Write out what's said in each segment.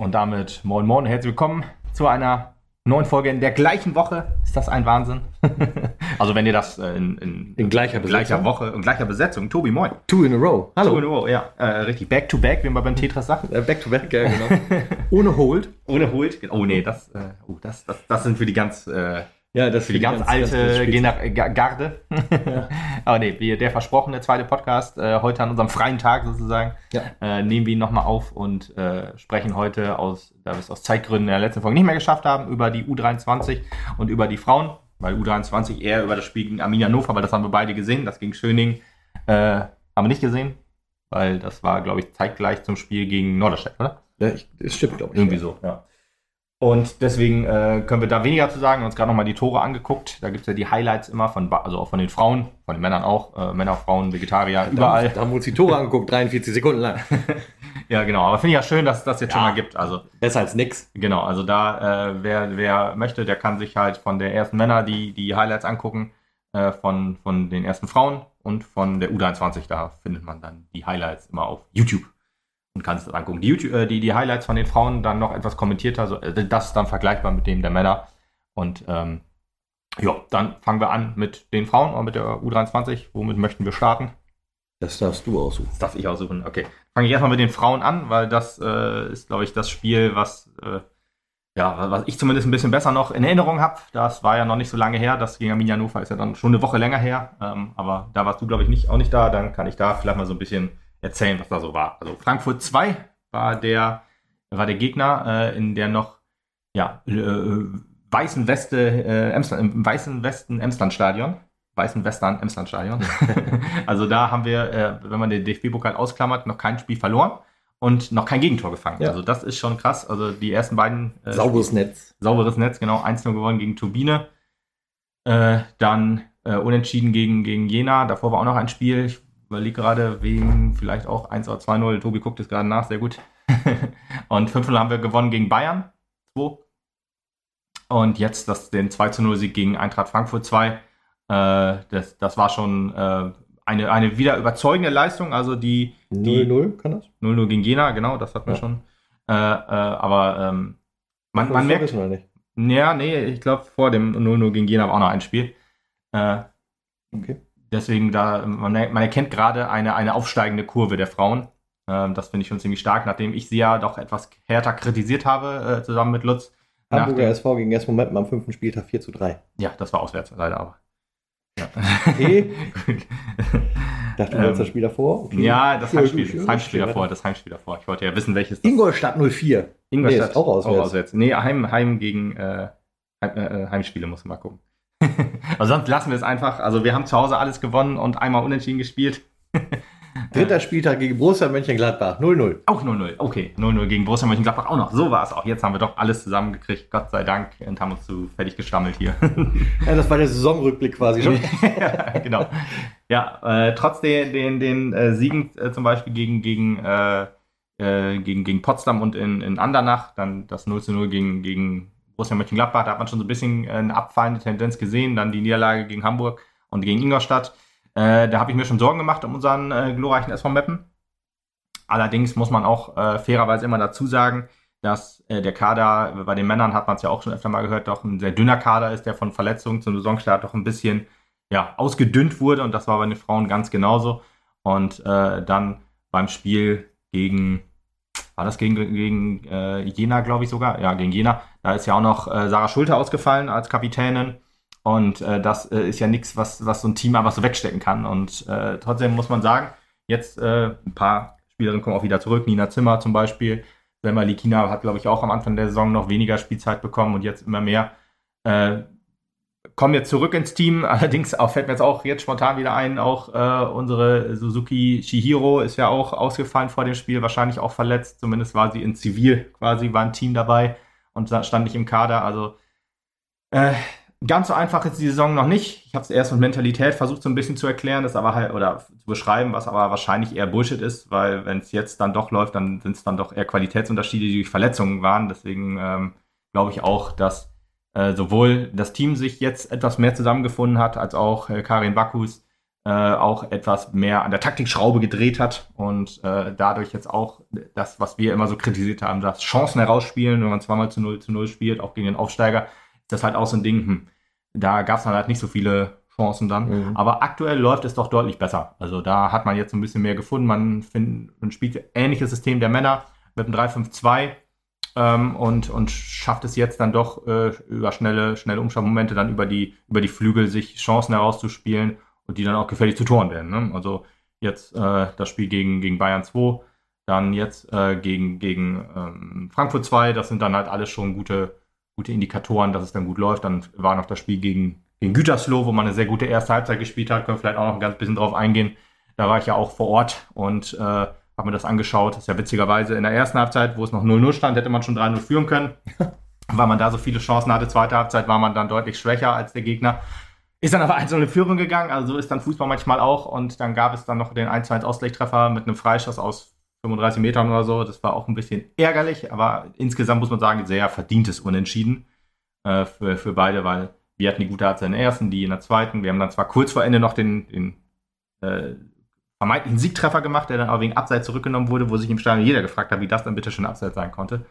Und damit moin moin, herzlich willkommen zu einer neuen Folge in der gleichen Woche. Ist das ein Wahnsinn? also wenn ihr das äh, in, in, In gleicher gleicher Besetzung? Woche, in gleicher Besetzung. Tobi, moin. Two in a row. Two in a row, ja. Äh, richtig, back to back, wie man beim Tetris sagt. Back to back, ja, genau. Ohne Hold. Ohne Holt. Oh nee, das, äh, oh, das, das, das sind für die ganz, äh, Ja, das für die ganz, alte spitze. Gener Ga- Garde. Aber nee, der versprochene zweite Podcast, äh, heute an unserem freien Tag sozusagen, Ja. äh, nehmen wir ihn nochmal auf und äh, sprechen heute aus, da wir es aus Zeitgründen in der letzten Folge nicht mehr geschafft haben, über die U23 und über die Frauen, weil U23 eher über das Spiel gegen Arminia Hannover, weil das haben wir beide gesehen, das gegen Schöning äh, haben wir nicht gesehen, weil das war, glaube ich, zeitgleich zum Spiel gegen Norderstedt, oder? Ja, ich, das stimmt, glaube ich. Irgendwie so, ja. Und deswegen äh, können wir da weniger zu sagen. Uns gerade nochmal die Tore angeguckt. Da gibt es ja die Highlights immer von, also auch von den Frauen, von den Männern auch. Äh, Männer, Frauen, Vegetarier, Da, überall. da haben wir uns die Tore angeguckt, 43 Sekunden lang. Ja, genau. Aber finde ich ja schön, dass es das jetzt schon Ja. mal gibt. Also, Besser als nix. genau. Also da, äh, wer, wer möchte, der kann sich halt von der ersten Männer die, die Highlights angucken. Äh, von, von den ersten Frauen und von der U23. Da findet man dann die Highlights immer auf YouTube. Und kann es angucken. Die, YouTube, äh, die, die Highlights von den Frauen dann noch etwas kommentierter. So, äh, das ist dann vergleichbar mit dem der Männer. Und ähm, ja, dann fangen wir an mit den Frauen und mit der U23. Womit möchten wir starten? Das darfst du aussuchen. Das darf ich aussuchen. Okay. Fange ich erstmal mit den Frauen an, weil das äh, ist, glaube ich, das Spiel, was, äh, ja, was ich zumindest ein bisschen besser noch in Erinnerung habe. Das war ja noch nicht so lange her. Das gegen Arminia Hannover ist ja dann schon eine Woche länger her. Ähm, aber da warst du, glaube ich, nicht, auch nicht da. Dann kann ich da vielleicht mal so ein bisschen erzählen, was da so war. Also Frankfurt 2 war der, war der Gegner äh, in der noch ja, äh, weißen Weste, äh, Emsland, im weißen Westen Emsland-Stadion. Weißen Western Emsland-Stadion. also da haben wir, äh, wenn man den DFB-Pokal ausklammert, noch kein Spiel verloren und noch kein Gegentor gefangen. Ja. Also das ist schon krass. Also die ersten beiden äh, Sauberes Netz. sauberes Netz, genau, 1-0 gewonnen gegen Turbine. Äh, dann äh, unentschieden gegen, gegen Jena. Davor war auch noch ein Spiel. Ich überlege gerade, wegen vielleicht auch 1 oder 2-0. Tobi guckt es gerade nach, sehr gut. und 5-0 haben wir gewonnen gegen Bayern. 2. Und jetzt das, den 2-0-Sieg gegen Eintracht Frankfurt 2. Äh, das, das war schon äh, eine, eine wieder überzeugende Leistung. Also die, die 0-0 kann das? 0-0 gegen Jena, genau, das hatten wir Ja. schon. Äh, aber ähm, man, man merkt, ja, nee, ich glaube, vor dem 0-0 gegen Jena war auch noch ein Spiel. Okay. Deswegen, da, man, man erkennt gerade eine, eine aufsteigende Kurve der Frauen. Ähm, das finde ich schon ziemlich stark, nachdem ich sie ja doch etwas härter kritisiert habe, äh, zusammen mit Lutz. Hamburger dem, SV gegen ersten Moment am fünften Spieltag 4 zu 3. ja, das war auswärts, leider aber. Ja. Okay. Gut. Dachte, du Ähm, das Spiel davor. Okay. ja, das Ja, Heimspiel, das Heimspiel davor, das Heimspiel davor. Ich wollte ja wissen, welches das Ingolstadt 04. Ingolstadt. Nee, ist auch auswärts. Nee, Heim, Heim gegen äh, Heim, äh, Heimspiele muss man mal gucken. also sonst lassen wir es einfach. Also wir haben zu Hause alles gewonnen und einmal unentschieden gespielt. Dritter Spieltag gegen Borussia Mönchengladbach 0-0. Auch 0-0. Okay, 0-0 gegen Borussia Mönchengladbach auch noch. So war es auch. Jetzt haben wir doch alles zusammengekriegt. Gott sei Dank. Und haben uns zu fertig gestammelt hier. Ja, das war der Saisonrückblick quasi schon. ja, genau. Ja, äh, trotz den, den, den äh, Siegen äh, zum Beispiel gegen, gegen, äh, äh, gegen, gegen Potsdam und in, in Andernach, dann das 0 zu 0 gegen, gegen Borussia Mönchengladbach, da hat man schon so ein bisschen äh, eine abfallende Tendenz gesehen. Dann die Niederlage gegen Hamburg und gegen Ingolstadt. Äh, da habe ich mir schon Sorgen gemacht um unseren äh, glorreichen SV Meppen. Allerdings muss man auch äh, fairerweise immer dazu sagen, dass äh, der Kader, bei den Männern hat man es ja auch schon öfter mal gehört, doch ein sehr dünner Kader ist, der von Verletzungen zum Saisonstart doch ein bisschen ja, ausgedünnt wurde und das war bei den Frauen ganz genauso. Und äh, dann beim Spiel gegen, war das gegen, gegen äh, Jena, glaube ich sogar? Ja, gegen Jena. Da ist ja auch noch äh, Sarah Schulte ausgefallen als Kapitänin. Und äh, das äh, ist ja nichts, was, was so ein Team einfach so wegstecken kann. Und äh, trotzdem muss man sagen, jetzt äh, ein paar Spielerinnen kommen auch wieder zurück. Nina Zimmer zum Beispiel. Selma Likina hat, glaube ich, auch am Anfang der Saison noch weniger Spielzeit bekommen und jetzt immer mehr. Kommen jetzt zurück ins Team. Allerdings auch, fällt mir jetzt auch jetzt spontan wieder ein, auch äh, unsere Suzuki Shihiro ist ja auch ausgefallen vor dem Spiel, wahrscheinlich auch verletzt. Zumindest war sie in Zivil quasi, war ein Team dabei und stand nicht im Kader. Also äh, ganz so einfach ist die Saison noch nicht. Ich habe es erst mit Mentalität versucht, so ein bisschen zu erklären, das aber halt oder zu beschreiben, was aber wahrscheinlich eher Bullshit ist, weil wenn es jetzt dann doch läuft, dann sind es dann doch eher Qualitätsunterschiede, die durch Verletzungen waren. Deswegen ähm, glaube ich auch, dass äh, sowohl das Team sich jetzt etwas mehr zusammengefunden hat, als auch äh, Karin Bakus äh, auch etwas mehr an der Taktikschraube gedreht hat und äh, dadurch jetzt auch das, was wir immer so kritisiert haben, das Chancen herausspielen, wenn man zweimal zu 0 zu 0 spielt, auch gegen den Aufsteiger, ist das halt auch so ein Ding, hm, da gab es dann halt nicht so viele Chancen dann. Mhm. Aber aktuell läuft es doch deutlich besser. Also da hat man jetzt ein bisschen mehr gefunden. Man, find, man spielt ähnliches System der Männer mit einem 3-5-2 ähm, und, und schafft es jetzt dann doch äh, über schnelle, schnelle Umschaltmomente dann über die, über die Flügel sich Chancen herauszuspielen und die dann auch gefährlich zu Toren werden. Ne? Also jetzt äh, das Spiel gegen, gegen Bayern 2, dann jetzt äh, gegen, gegen ähm, Frankfurt 2, das sind dann halt alles schon gute, gute Indikatoren, dass es dann gut läuft. Dann war noch das Spiel gegen, gegen Gütersloh, wo man eine sehr gute erste Halbzeit gespielt hat, können wir vielleicht auch noch ein ganz bisschen drauf eingehen. Da war ich ja auch vor Ort und äh, habe mir das angeschaut. Das ist ja witzigerweise in der ersten Halbzeit, wo es noch 0-0 stand, hätte man schon 3-0 führen können. Weil man da so viele Chancen hatte. Zweite Halbzeit war man dann deutlich schwächer als der Gegner. Ist dann aber 1 in Führung gegangen, also so ist dann Fußball manchmal auch. Und dann gab es dann noch den 1-2 Ausgleichstreffer mit einem Freischuss aus 35 Metern oder so. Das war auch ein bisschen ärgerlich, aber insgesamt muss man sagen, sehr verdientes Unentschieden äh, für, für beide, weil wir hatten die gute Halbzeit in der ersten, die in der zweiten. Wir haben dann zwar kurz vor Ende noch den, den äh, vermeintlichen Siegtreffer gemacht, der dann aber wegen Abseits zurückgenommen wurde, wo sich im Stadion jeder gefragt hat, wie das dann bitte schon Abseits sein konnte.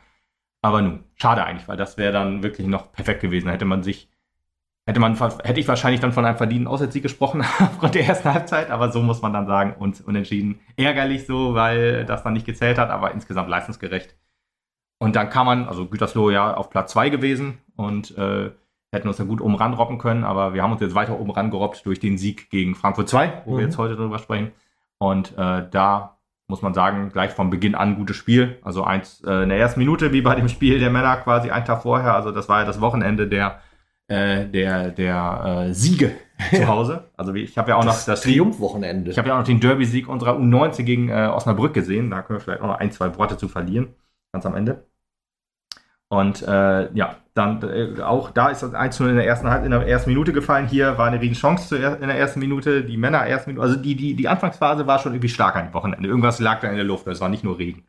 Aber nun, schade eigentlich, weil das wäre dann wirklich noch perfekt gewesen. Da hätte man sich hätte man hätte ich wahrscheinlich dann von einem verdienten Auswärtssieg gesprochen aufgrund der ersten Halbzeit, aber so muss man dann sagen und unentschieden ärgerlich so, weil das dann nicht gezählt hat, aber insgesamt leistungsgerecht. Und dann kann man, also Gütersloh ja auf Platz 2 gewesen und äh, hätten uns dann gut oben ranrobben können, aber wir haben uns jetzt weiter oben rangerobbt durch den Sieg gegen Frankfurt 2, wo mhm. wir jetzt heute drüber sprechen. Und äh, da muss man sagen, gleich von Beginn an gutes Spiel. Also eins äh, in der ersten Minute, wie bei dem Spiel der Männer quasi einen Tag vorher. Also das war ja das Wochenende der äh, der, der äh, Siege zu Hause. Also ich habe ja auch das noch das Triumphwochenende. Ich habe ja auch noch den Derby-Sieg unserer U19 gegen äh, Osnabrück gesehen. Da können wir vielleicht auch noch ein, zwei Worte zu verlieren, ganz am Ende. Und äh, ja, dann äh, auch da ist das 1 in der ersten in der ersten Minute gefallen. Hier war eine riesen Chance in der ersten Minute. Die Männer ersten Minute, also die, die, die Anfangsphase war schon irgendwie stark an dem Wochenende. Irgendwas lag da in der Luft. Es war nicht nur Regen.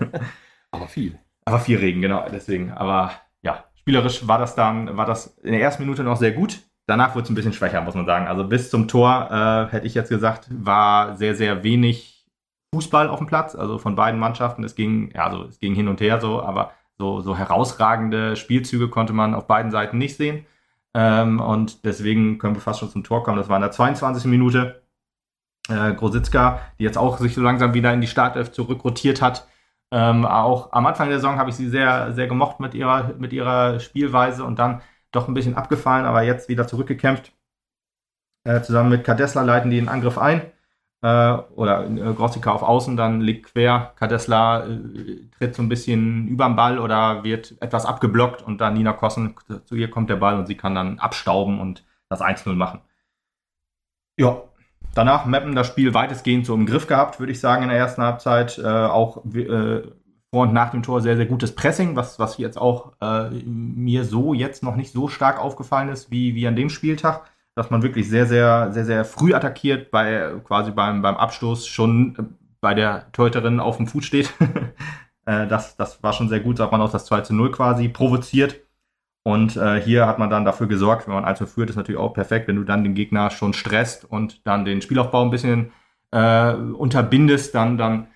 Aber viel. Aber viel Regen, genau. Deswegen. Aber Spielerisch war das dann, war das in der ersten Minute noch sehr gut. Danach wurde es ein bisschen schwächer, muss man sagen. Also bis zum Tor, äh, hätte ich jetzt gesagt, war sehr, sehr wenig Fußball auf dem Platz, also von beiden Mannschaften. Es ging, ja, also es ging hin und her so, aber so, so herausragende Spielzüge konnte man auf beiden Seiten nicht sehen. Ähm, und deswegen können wir fast schon zum Tor kommen. Das war in der 22. Minute. Äh, Grositzka, die jetzt auch sich so langsam wieder in die Startelf zurückrotiert hat, ähm, auch am Anfang der Saison habe ich sie sehr, sehr gemocht mit ihrer, mit ihrer Spielweise und dann doch ein bisschen abgefallen, aber jetzt wieder zurückgekämpft. Äh, zusammen mit Kadesla leiten die den Angriff ein. Äh, oder äh, Grossika auf Außen, dann liegt quer. Kadesla äh, tritt so ein bisschen über den Ball oder wird etwas abgeblockt und dann Nina Kossen, zu ihr kommt der Ball und sie kann dann abstauben und das 1-0 machen. Ja, Danach Meppen das Spiel weitestgehend so im Griff gehabt, würde ich sagen, in der ersten Halbzeit. Äh, auch äh, vor und nach dem Tor sehr, sehr gutes Pressing, was, was jetzt auch äh, mir so jetzt noch nicht so stark aufgefallen ist wie, wie an dem Spieltag. Dass man wirklich sehr, sehr, sehr, sehr früh attackiert, bei quasi beim, beim Abstoß schon äh, bei der Torhüterin auf dem Fuß steht. Äh, das, das war schon sehr gut, hat man auch das 2 zu 0 quasi provoziert. Und äh, hier hat man dann dafür gesorgt, wenn man 1 führt, ist natürlich auch perfekt, wenn du dann den Gegner schon stresst und dann den Spielaufbau ein bisschen äh, unterbindest, dann, dann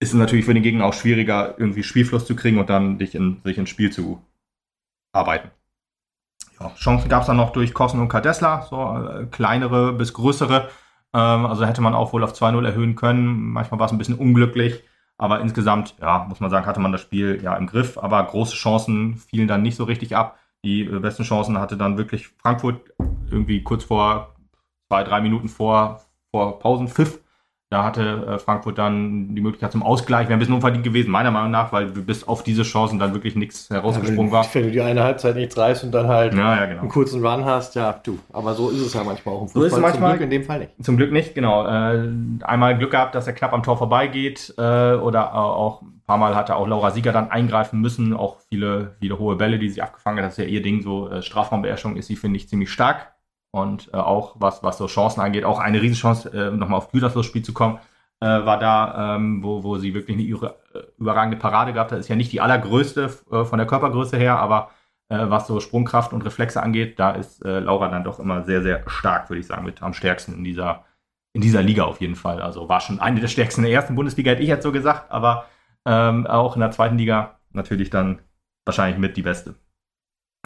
ist es natürlich für den Gegner auch schwieriger, irgendwie Spielfluss zu kriegen und dann dich in, sich ins Spiel zu arbeiten. Ja, Chancen gab es dann noch durch Kossen und Kadesla, so äh, kleinere bis größere. Ähm, also hätte man auch wohl auf 2-0 erhöhen können. Manchmal war es ein bisschen unglücklich. Aber insgesamt, ja, muss man sagen, hatte man das Spiel ja im Griff, aber große Chancen fielen dann nicht so richtig ab. Die äh, besten Chancen hatte dann wirklich Frankfurt irgendwie kurz vor zwei, drei Minuten vor, vor Pausenpfiff da hatte äh, Frankfurt dann die Möglichkeit zum Ausgleich. Wäre ein bisschen unverdient gewesen, meiner Meinung nach, weil bis auf diese Chancen dann wirklich nichts herausgesprungen ja, war. Wenn du die eine Halbzeit nichts reißt und dann halt ja, ja, genau. einen kurzen Run hast, ja, du. Aber so ist es ja manchmal auch im Fußball. So ist es manchmal, zum Glück in dem Fall nicht. Zum Glück nicht, genau. Äh, einmal Glück gehabt, dass er knapp am Tor vorbeigeht äh, oder auch ein paar Mal hatte auch Laura Sieger dann eingreifen müssen. Auch viele, viele hohe Bälle, die sie abgefangen hat. Das ist ja ihr Ding, so äh, Strafraumbeherrschung ist sie, finde ich, ziemlich stark. Und äh, auch was, was so Chancen angeht, auch eine Riesenchance, äh, nochmal auf Gütersloh Spiel zu kommen äh, war da, ähm, wo, wo sie wirklich eine äh, überragende Parade gehabt hat. Ist ja nicht die allergrößte äh, von der Körpergröße her, aber äh, was so Sprungkraft und Reflexe angeht. Da ist Laura dann doch immer sehr, sehr stark, würde ich sagen, mit am stärksten in dieser, in dieser Liga auf jeden Fall. Also war schon eine der stärksten in der ersten Bundesliga, hätte ich jetzt so gesagt, aber ähm, auch in der zweiten Liga natürlich dann wahrscheinlich mit die beste.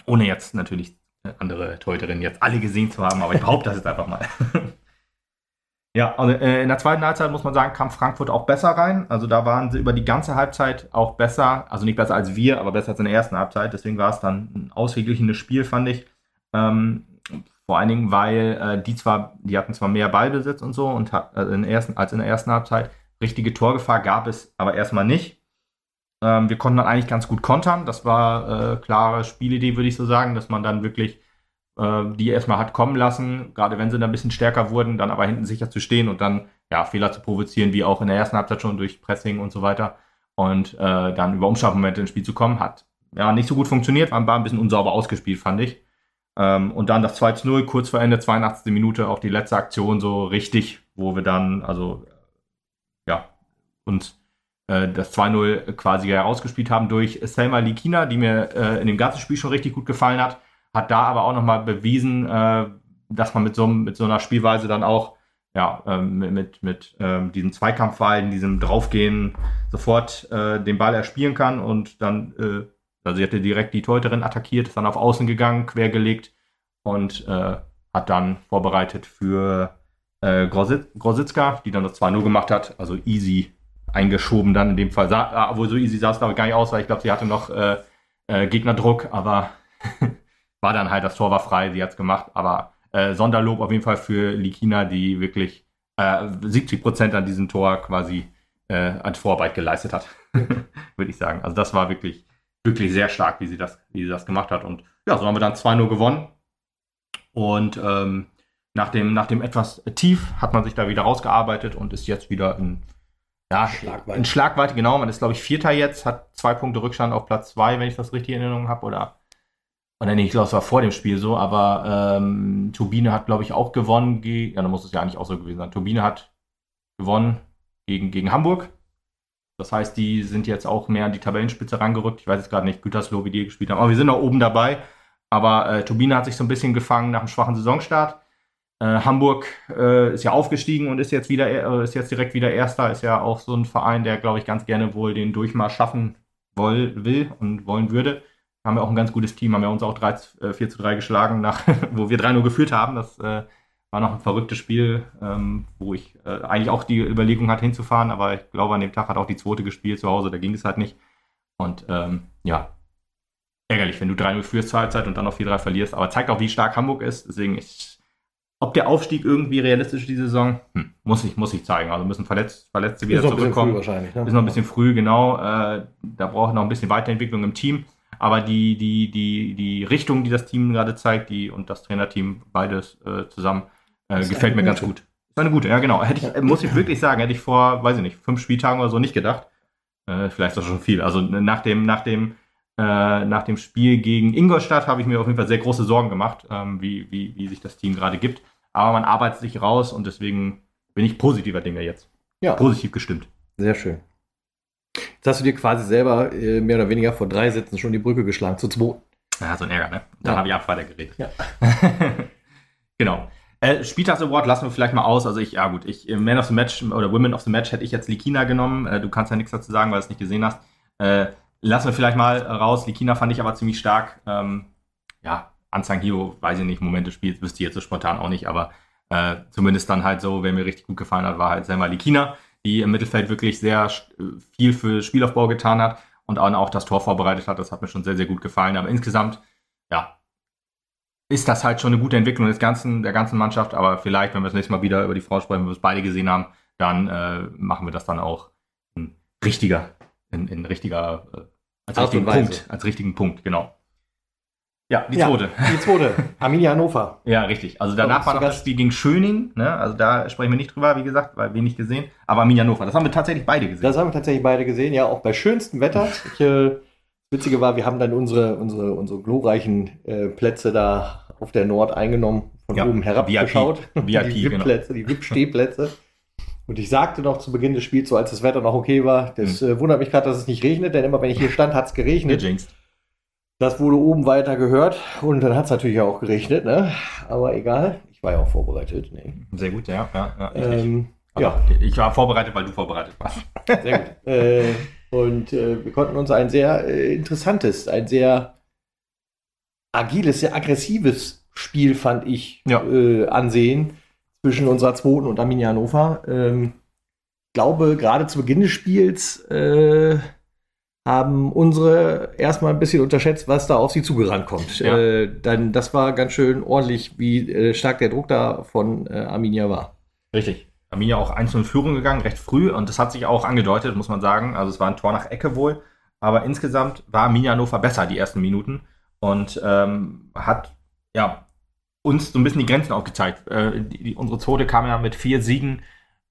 Ohne jetzt natürlich andere Torhüterinnen jetzt alle gesehen zu haben, aber ich behaupte das jetzt einfach mal. ja, also äh, in der zweiten Halbzeit muss man sagen, kam Frankfurt auch besser rein. Also da waren sie über die ganze Halbzeit auch besser, also nicht besser als wir, aber besser als in der ersten Halbzeit. Deswegen war es dann ein ausgeglichenes Spiel, fand ich. Ähm, vor allen Dingen, weil äh, die zwar, die hatten zwar mehr Ballbesitz und so und hat, äh, in ersten, als in der ersten Halbzeit. Richtige Torgefahr gab es aber erstmal nicht. Ähm, wir konnten dann eigentlich ganz gut kontern. Das war äh, klare Spielidee, würde ich so sagen, dass man dann wirklich äh, die erstmal hat kommen lassen, gerade wenn sie dann ein bisschen stärker wurden, dann aber hinten sicher zu stehen und dann ja, Fehler zu provozieren, wie auch in der ersten Halbzeit schon durch Pressing und so weiter. Und äh, dann über Umschaltmomente ins Spiel zu kommen, hat ja nicht so gut funktioniert, war ein bisschen unsauber ausgespielt, fand ich. Ähm, und dann das 2 zu 0, kurz vor Ende, 82. Minute, auch die letzte Aktion so richtig, wo wir dann, also ja, uns das 2-0 quasi herausgespielt haben durch Selma Likina, die mir äh, in dem ganzen Spiel schon richtig gut gefallen hat. Hat da aber auch nochmal bewiesen, äh, dass man mit so, mit so einer Spielweise dann auch ja, ähm, mit, mit ähm, diesem Zweikampfverhalten, diesem Draufgehen sofort äh, den Ball erspielen kann und dann, äh, also sie hatte direkt die Teuterin attackiert, ist dann auf Außen gegangen, quergelegt und äh, hat dann vorbereitet für äh, Grositzka, die dann das 2-0 gemacht hat, also easy eingeschoben dann in dem Fall. Ah, obwohl so easy sah es glaube ich gar nicht aus, weil ich glaube, sie hatte noch äh, äh, Gegnerdruck, aber war dann halt, das Tor war frei, sie hat es gemacht. Aber äh, Sonderlob auf jeden Fall für Likina, die wirklich äh, 70 Prozent an diesem Tor quasi äh, als Vorarbeit geleistet hat, würde ich sagen. Also das war wirklich, wirklich sehr stark, wie sie das, wie sie das gemacht hat. Und ja, so haben wir dann 2-0 gewonnen. Und ähm, nach, dem, nach dem etwas Tief hat man sich da wieder rausgearbeitet und ist jetzt wieder in ja, Schlagweite. in Schlagweite, genau. Man ist, glaube ich, Vierter jetzt, hat zwei Punkte Rückstand auf Platz zwei, wenn ich das richtig in Erinnerung habe. Oder, oder nee, ich glaube, es war vor dem Spiel so. Aber ähm, Turbine hat, glaube ich, auch gewonnen. Ja, dann muss es ja eigentlich auch so gewesen sein. Turbine hat gewonnen gegen, gegen Hamburg. Das heißt, die sind jetzt auch mehr an die Tabellenspitze rangerückt. Ich weiß jetzt gerade nicht, Gütersloh, wie die gespielt haben. Aber wir sind noch oben dabei. Aber äh, Turbine hat sich so ein bisschen gefangen nach einem schwachen Saisonstart. Äh, Hamburg äh, ist ja aufgestiegen und ist jetzt wieder, äh, ist jetzt direkt wieder Erster. Ist ja auch so ein Verein, der, glaube ich, ganz gerne wohl den Durchmarsch schaffen woll, will und wollen würde. Haben wir auch ein ganz gutes Team, haben wir uns auch 3, 4 äh, zu 3 geschlagen, nach, wo wir 3 nur geführt haben. Das war noch ein verrücktes Spiel, ähm, wo ich eigentlich auch die Überlegung hatte hinzufahren, aber ich glaube, an dem Tag hat auch die zweite gespielt zu Hause, da ging es halt nicht. Und ähm, ja, ärgerlich, wenn du 3-0 führst zur Halbzeit und dann noch 4-3 verlierst. Aber zeigt auch, wie stark Hamburg ist. Deswegen, ich ob der Aufstieg irgendwie realistisch ist diese Saison, hm, muss ich, muss ich zeigen. Also müssen Verletz, Verletzte wieder ist noch zurückkommen. Ein bisschen früh wahrscheinlich. Ne? Ist noch ein bisschen früh, genau. Äh, da braucht noch ein bisschen Weiterentwicklung im Team. Aber die, die, die, die Richtung, die das Team gerade zeigt, die und das Trainerteam, beides äh, zusammen, äh, gefällt mir gute. ganz gut. Ist eine gute, ja genau. Hätte ich, muss ich wirklich sagen, hätte ich vor, weiß ich nicht, fünf Spieltagen oder so nicht gedacht. Äh, vielleicht ist das schon viel. Also nach dem, nach dem, äh, nach dem Spiel gegen Ingolstadt habe ich mir auf jeden Fall sehr große Sorgen gemacht, ähm, wie, wie, wie sich das Team gerade gibt aber man arbeitet sich raus und deswegen bin ich positiver Dinge jetzt. Ja. Positiv gestimmt. Sehr schön. Jetzt hast du dir quasi selber äh, mehr oder weniger vor drei Sätzen schon die Brücke geschlagen zu zwei. Ja, so ein Ärger, ne? Dann ja. habe ich ab weiter geredet. Ja. genau. Äh, Spieltags Award lassen wir vielleicht mal aus. Also ich, ja gut, ich, äh, Man of the Match oder Women of the Match hätte ich jetzt Likina genommen. Äh, du kannst ja nichts dazu sagen, weil du es nicht gesehen hast. Äh, lassen wir vielleicht mal raus. Likina fand ich aber ziemlich stark. Ähm, ja, Anzang Hio, weiß ich nicht, Momente spielt, wüsste ich jetzt so spontan auch nicht, aber äh, zumindest dann halt so, wer mir richtig gut gefallen hat, war halt Selma Likina, die im Mittelfeld wirklich sehr viel für Spielaufbau getan hat und auch das Tor vorbereitet hat. Das hat mir schon sehr, sehr gut gefallen. Aber insgesamt, ja, ist das halt schon eine gute Entwicklung des ganzen, der ganzen Mannschaft. Aber vielleicht, wenn wir das nächste Mal wieder über die Frau sprechen, wenn wir es beide gesehen haben, dann äh, machen wir das dann auch in richtiger, in, in richtiger, äh, als richtigen Punkt, als richtigen Punkt, genau. Ja, die zweite. Ja, die zweite. Arminia Hannover. ja, richtig. Also danach war noch das Spiel gegen Schöning. Ne? Also da sprechen wir nicht drüber, wie gesagt, weil wenig gesehen. Aber Arminia Hannover, das haben wir tatsächlich beide gesehen. Das haben wir tatsächlich beide gesehen, ja, auch bei schönstem Wetter. Ich, äh, Witzige war, wir haben dann unsere, unsere, unsere glorreichen äh, Plätze da auf der Nord eingenommen, von ja, oben herabgeschaut. VIP, VIP die VIP-Plätze, genau. die VIP-Stehplätze. Und ich sagte noch zu Beginn des Spiels, so als das Wetter noch okay war, das hm. äh, wundert mich gerade, dass es nicht regnet, denn immer wenn ich hier stand, hat es geregnet. Jinxed. Das wurde oben weiter gehört und dann hat es natürlich auch geregnet, ne? Aber egal, ich war ja auch vorbereitet. Nee. Sehr gut, ja. ja, ja, Ähm, Also, ja, Ich war vorbereitet, weil du vorbereitet warst. sehr gut. äh, und äh, wir konnten uns ein sehr äh, interessantes, ein sehr agiles, sehr aggressives Spiel, fand ich, Ja. äh, ansehen zwischen unserer zweiten und Arminia Hannover. Ähm, ich glaube, gerade zu Beginn des Spiels äh, haben unsere erstmal ein bisschen unterschätzt, was da auf sie zugerannt kommt. Ja. Äh, dann, das war ganz schön ordentlich, wie äh, stark der Druck da von äh, Arminia war. Richtig. Arminia auch 1 in Führung gegangen, recht früh. Und das hat sich auch angedeutet, muss man sagen. Also es war ein Tor nach Ecke wohl. Aber insgesamt war Arminia Hannover besser die ersten Minuten. Und ähm, hat ja uns so ein bisschen die Grenzen aufgezeigt. Äh, die, die, unsere Zote kam ja mit vier Siegen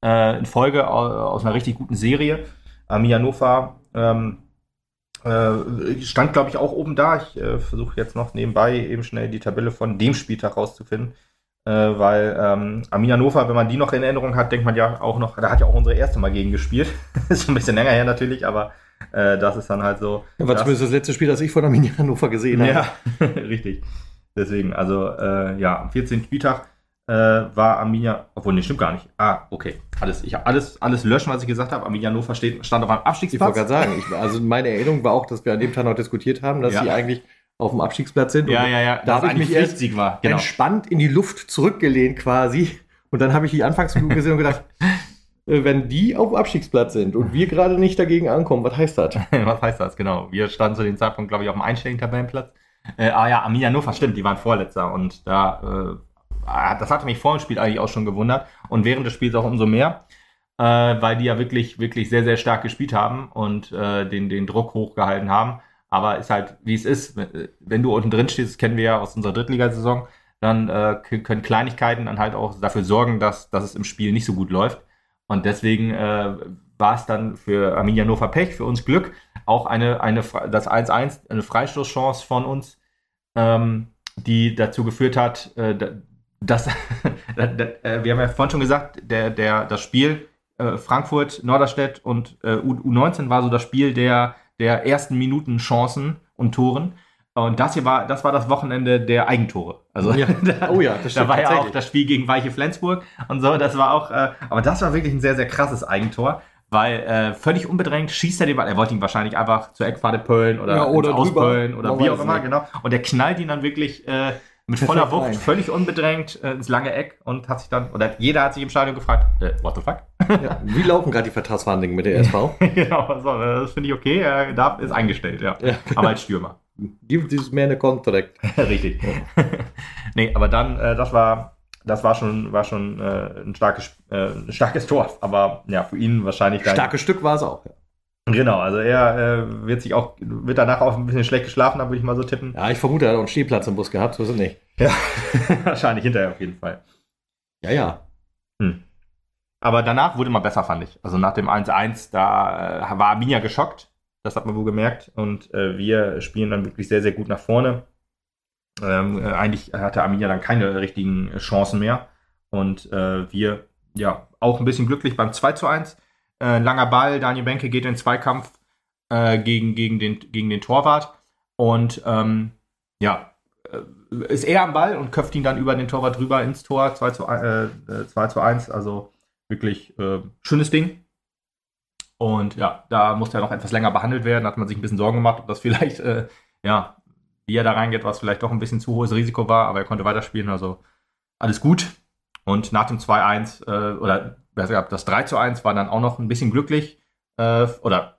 äh, in Folge aus, aus einer richtig guten Serie. Arminia Hannover ähm, äh, stand, glaube ich, auch oben da. Ich äh, versuche jetzt noch nebenbei eben schnell die Tabelle von dem Spieltag rauszufinden. Äh, weil ähm, Arminia Hannover, wenn man die noch in Erinnerung hat, denkt man ja auch noch, da hat ja auch unsere erste Mal gegen gespielt. ist ein bisschen länger her natürlich, aber äh, das ist dann halt so. Ja, war zumindest das letzte Spiel, das ich von Arminia Hannover gesehen habe. ja, richtig. Deswegen, also äh, ja, am 14. Spieltag äh, war Arminia, obwohl, nee, stimmt gar nicht. Ah, okay. Alles, ich habe alles, alles löschen, was ich gesagt habe. Arminia Hannover steht, stand auf einem Ich wollte Abstiegsplatz. gerade sagen, ich, also meine Erinnerung war auch, dass wir an dem Tag noch diskutiert haben, dass Ja. sie eigentlich auf dem Abstiegsplatz sind. Ja, Und ja, ja. Da habe ich mich erst war. Genau. entspannt in die Luft zurückgelehnt quasi. Und dann habe ich die Anfangsminute gesehen und gedacht, äh, wenn die auf dem Abstiegsplatz sind und wir gerade nicht dagegen ankommen, was heißt das? Was heißt das, genau? Wir standen zu dem Zeitpunkt, glaube ich, auf dem einstelligen Tabellenplatz. Äh, ah ja, Arminia Hannover, stimmt, die waren Vorletzter. Und da, äh, das hatte mich vor dem Spiel eigentlich auch schon gewundert. Und während des Spiels auch umso mehr, äh, weil die ja wirklich, wirklich sehr, sehr stark gespielt haben und äh, den, den Druck hochgehalten haben. Aber ist halt, wie es ist. Wenn- Wenn du unten drin stehst, das kennen wir ja aus unserer Drittligasaison, dann äh, können Kleinigkeiten dann halt auch dafür sorgen, dass, dass es im Spiel nicht so gut läuft. Und deswegen äh, war es dann für Arminia Hannover Pech, für uns Glück. Auch eine, eine das 1-1, eine Freistoßchance von uns, ähm, die dazu geführt hat, äh, da- dass, da- da- äh, wir haben ja vorhin schon gesagt, der, der, das Spiel äh, Frankfurt, Norderstedt und äh, U, U19 war so das Spiel der, der ersten Minuten Chancen und Toren. Und das hier war, das war das Wochenende der Eigentore. Also Ja. da, Oh ja, das da war ja auch das Spiel gegen Weiche Flensburg und so. Das war auch, äh, aber das war wirklich ein sehr, sehr krasses Eigentor, weil äh, völlig unbedrängt schießt er den Ball. Er wollte ihn wahrscheinlich einfach zur Eckpfade pöllen oder, Ja, oder. Auspöllen oder Man wie auch immer, genau. Und der knallt ihn dann wirklich äh, mit Perfekt voller Wucht, rein. völlig unbedrängt äh, ins lange Eck und hat sich dann, oder jeder hat sich im Stadion gefragt, äh, what the fuck? Ja. Wie laufen gerade die Vertragsverhandlungen mit der SV? genau, so, das finde ich okay. Er darf, ist eingestellt, ja. Ja. Aber als Stürmer. Give this man a contract. Richtig. nee, aber dann, äh, das war, das war schon, war schon äh, ein, starkes, äh, ein starkes Tor. Aber ja, für ihn wahrscheinlich. Starkes Stück war es auch. Ja. Genau, also er äh, wird sich auch, wird danach auch ein bisschen schlecht geschlafen, haben, würde ich mal so tippen. ja, ich vermute, er hat auch einen Stehplatz im Bus gehabt, so ist es nicht. Ja, wahrscheinlich hinterher auf jeden Fall. Ja, ja. Hm. Aber danach wurde mal besser, fand ich. Also nach dem 1-1, da äh, war Arminia geschockt. Das hat man wohl gemerkt. Und äh, wir spielen dann wirklich sehr, sehr gut nach vorne. Ähm, äh, eigentlich hatte Arminia dann keine richtigen Chancen mehr. Und äh, wir, ja, auch ein bisschen glücklich beim 2 zu 1. Äh, langer Ball, Daniel Benke geht in Zweikampf äh, gegen, gegen, den, gegen den Torwart. Und ähm, ja, äh, ist er am Ball und köpft ihn dann über den Torwart drüber ins Tor. 2 zu, äh, äh, 2 zu 1. Also wirklich äh, schönes Ding. Und ja, da musste er noch etwas länger behandelt werden. Hat man sich ein bisschen Sorgen gemacht, ob das vielleicht, äh, ja, wie er da reingeht, was vielleicht doch ein bisschen zu hohes Risiko war, aber er konnte weiterspielen. Also alles gut. Und nach dem 2-1, äh, oder besser gesagt, das 3 zu 1 war dann auch noch ein bisschen glücklich. Äh, oder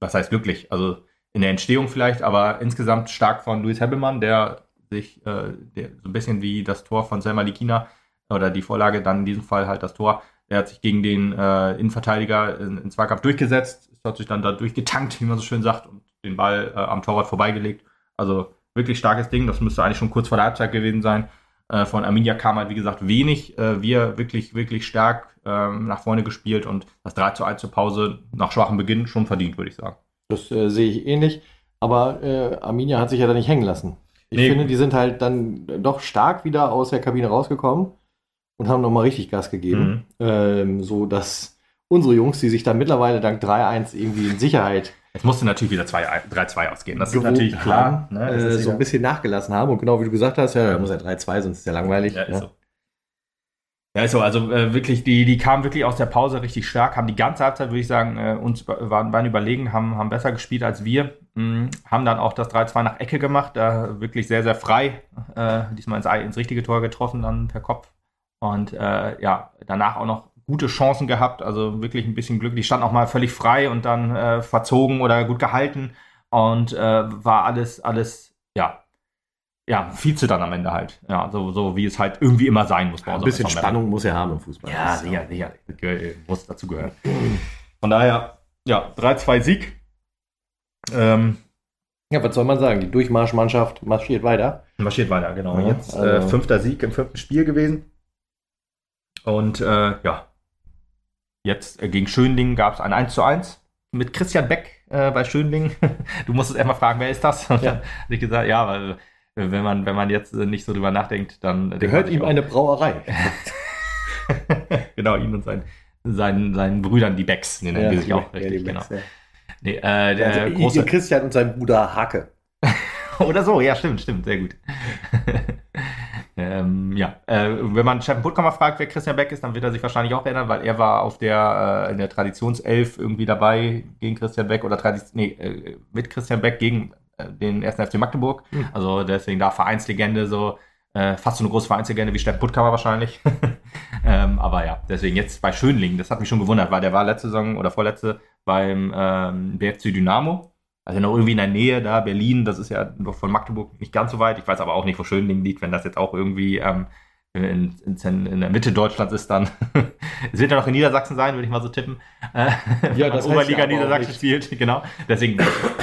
was heißt glücklich? Also in der Entstehung vielleicht, aber insgesamt stark von Luis Hebbelmann, der sich äh, der, so ein bisschen wie das Tor von Selma Likina oder die Vorlage, dann in diesem Fall halt das Tor, der hat sich gegen den äh, Innenverteidiger in, in Zweikampf durchgesetzt, hat sich dann da durchgetankt, wie man so schön sagt, und den Ball äh, am Torwart vorbeigelegt. Also wirklich starkes Ding, das müsste eigentlich schon kurz vor der Halbzeit gewesen sein. Äh, von Arminia kam halt, wie gesagt, wenig. Äh, wir wirklich, wirklich stark ähm, nach vorne gespielt und das 3 zu 1 zur Pause nach schwachem Beginn schon verdient, würde ich sagen. Das äh, sehe ich ähnlich. Aber äh, Arminia hat sich ja da nicht hängen lassen. Ich Nee. finde, die sind halt dann doch stark wieder aus der Kabine rausgekommen und haben nochmal richtig Gas gegeben. Ähm, so dass unsere Jungs, die sich dann mittlerweile dank 3-1 irgendwie in Sicherheit Es musste natürlich wieder 3-2 ausgehen. Das ist natürlich klar. Ne? Äh, so ein bisschen nachgelassen haben. Und genau wie du gesagt hast, ja, da muss ja 3-2, sonst ist ja langweilig. Ja, ist ja. so. Ja, ist so. Also äh, wirklich, die, die kamen wirklich aus der Pause richtig stark, haben die ganze Halbzeit, würde ich sagen, äh, uns waren, waren überlegen, haben, haben besser gespielt als wir, mh, haben dann auch das 3-2 nach Ecke gemacht, da wirklich sehr, sehr frei, äh, diesmal ins, ins richtige Tor getroffen, dann per Kopf. Und äh, ja, danach auch noch gute Chancen gehabt, also wirklich ein bisschen Glück. Die standen auch mal völlig frei und dann äh, verzogen oder gut gehalten und äh, war alles, alles, ja, ja, Vize dann am Ende halt. Ja, so, so wie es halt irgendwie immer sein muss. Ja, ein bisschen Spannung muss er haben im Fußball. Ja, sicher, sicher. Muss dazu gehören. Von daher, ja, 3-2 Sieg. Ähm, ja, was soll man sagen? Die Durchmarschmannschaft marschiert weiter. Marschiert weiter, genau. Ja, Jetzt äh, also. äh, fünfter Sieg im fünften Spiel gewesen. Und äh, ja, Jetzt äh, gegen Schönling gab es ein 1 zu 1 mit Christian Beck äh, bei Schönling. du musstest erstmal fragen, wer ist das? Und ja. dann ich gesagt, ja, weil äh, wenn man, wenn man jetzt äh, nicht so drüber nachdenkt, dann. Gehört ihm auch. eine Brauerei. genau, ihn und sein, seinen, seinen Brüdern, die Becks, nennen ja, die sich auch richtig. Ja, Becks, genau. Nee, äh, der also, große Christian und sein Bruder Hake. Oder so, ja, stimmt, stimmt, sehr gut. Ähm, ja, äh, wenn man Steffen Puttkammer fragt, wer Christian Beck ist, dann wird er sich wahrscheinlich auch erinnern, weil er war auf der, äh, in der Traditionself irgendwie dabei gegen Christian Beck oder Tradition, nee, äh, mit Christian Beck gegen äh, den ersten FC Magdeburg. Mhm. Also deswegen da Vereinslegende so, äh, fast so eine große Vereinslegende wie Steffen Puttkammer wahrscheinlich. ähm, aber ja, deswegen jetzt bei Schönling, das hat mich schon gewundert, weil der war letzte Saison oder vorletzte beim ähm, BFC Dynamo also noch irgendwie in der Nähe da, Berlin, das ist ja noch von Magdeburg nicht ganz so weit. Ich weiß aber auch nicht, wo Schönling liegt, wenn das jetzt auch irgendwie ähm, in, in, in, der Mitte Deutschlands ist, dann es wird ja noch in Niedersachsen sein, würde ich mal so tippen. Äh, ja, das Oberliga Niedersachsen spielt, genau. Deswegen,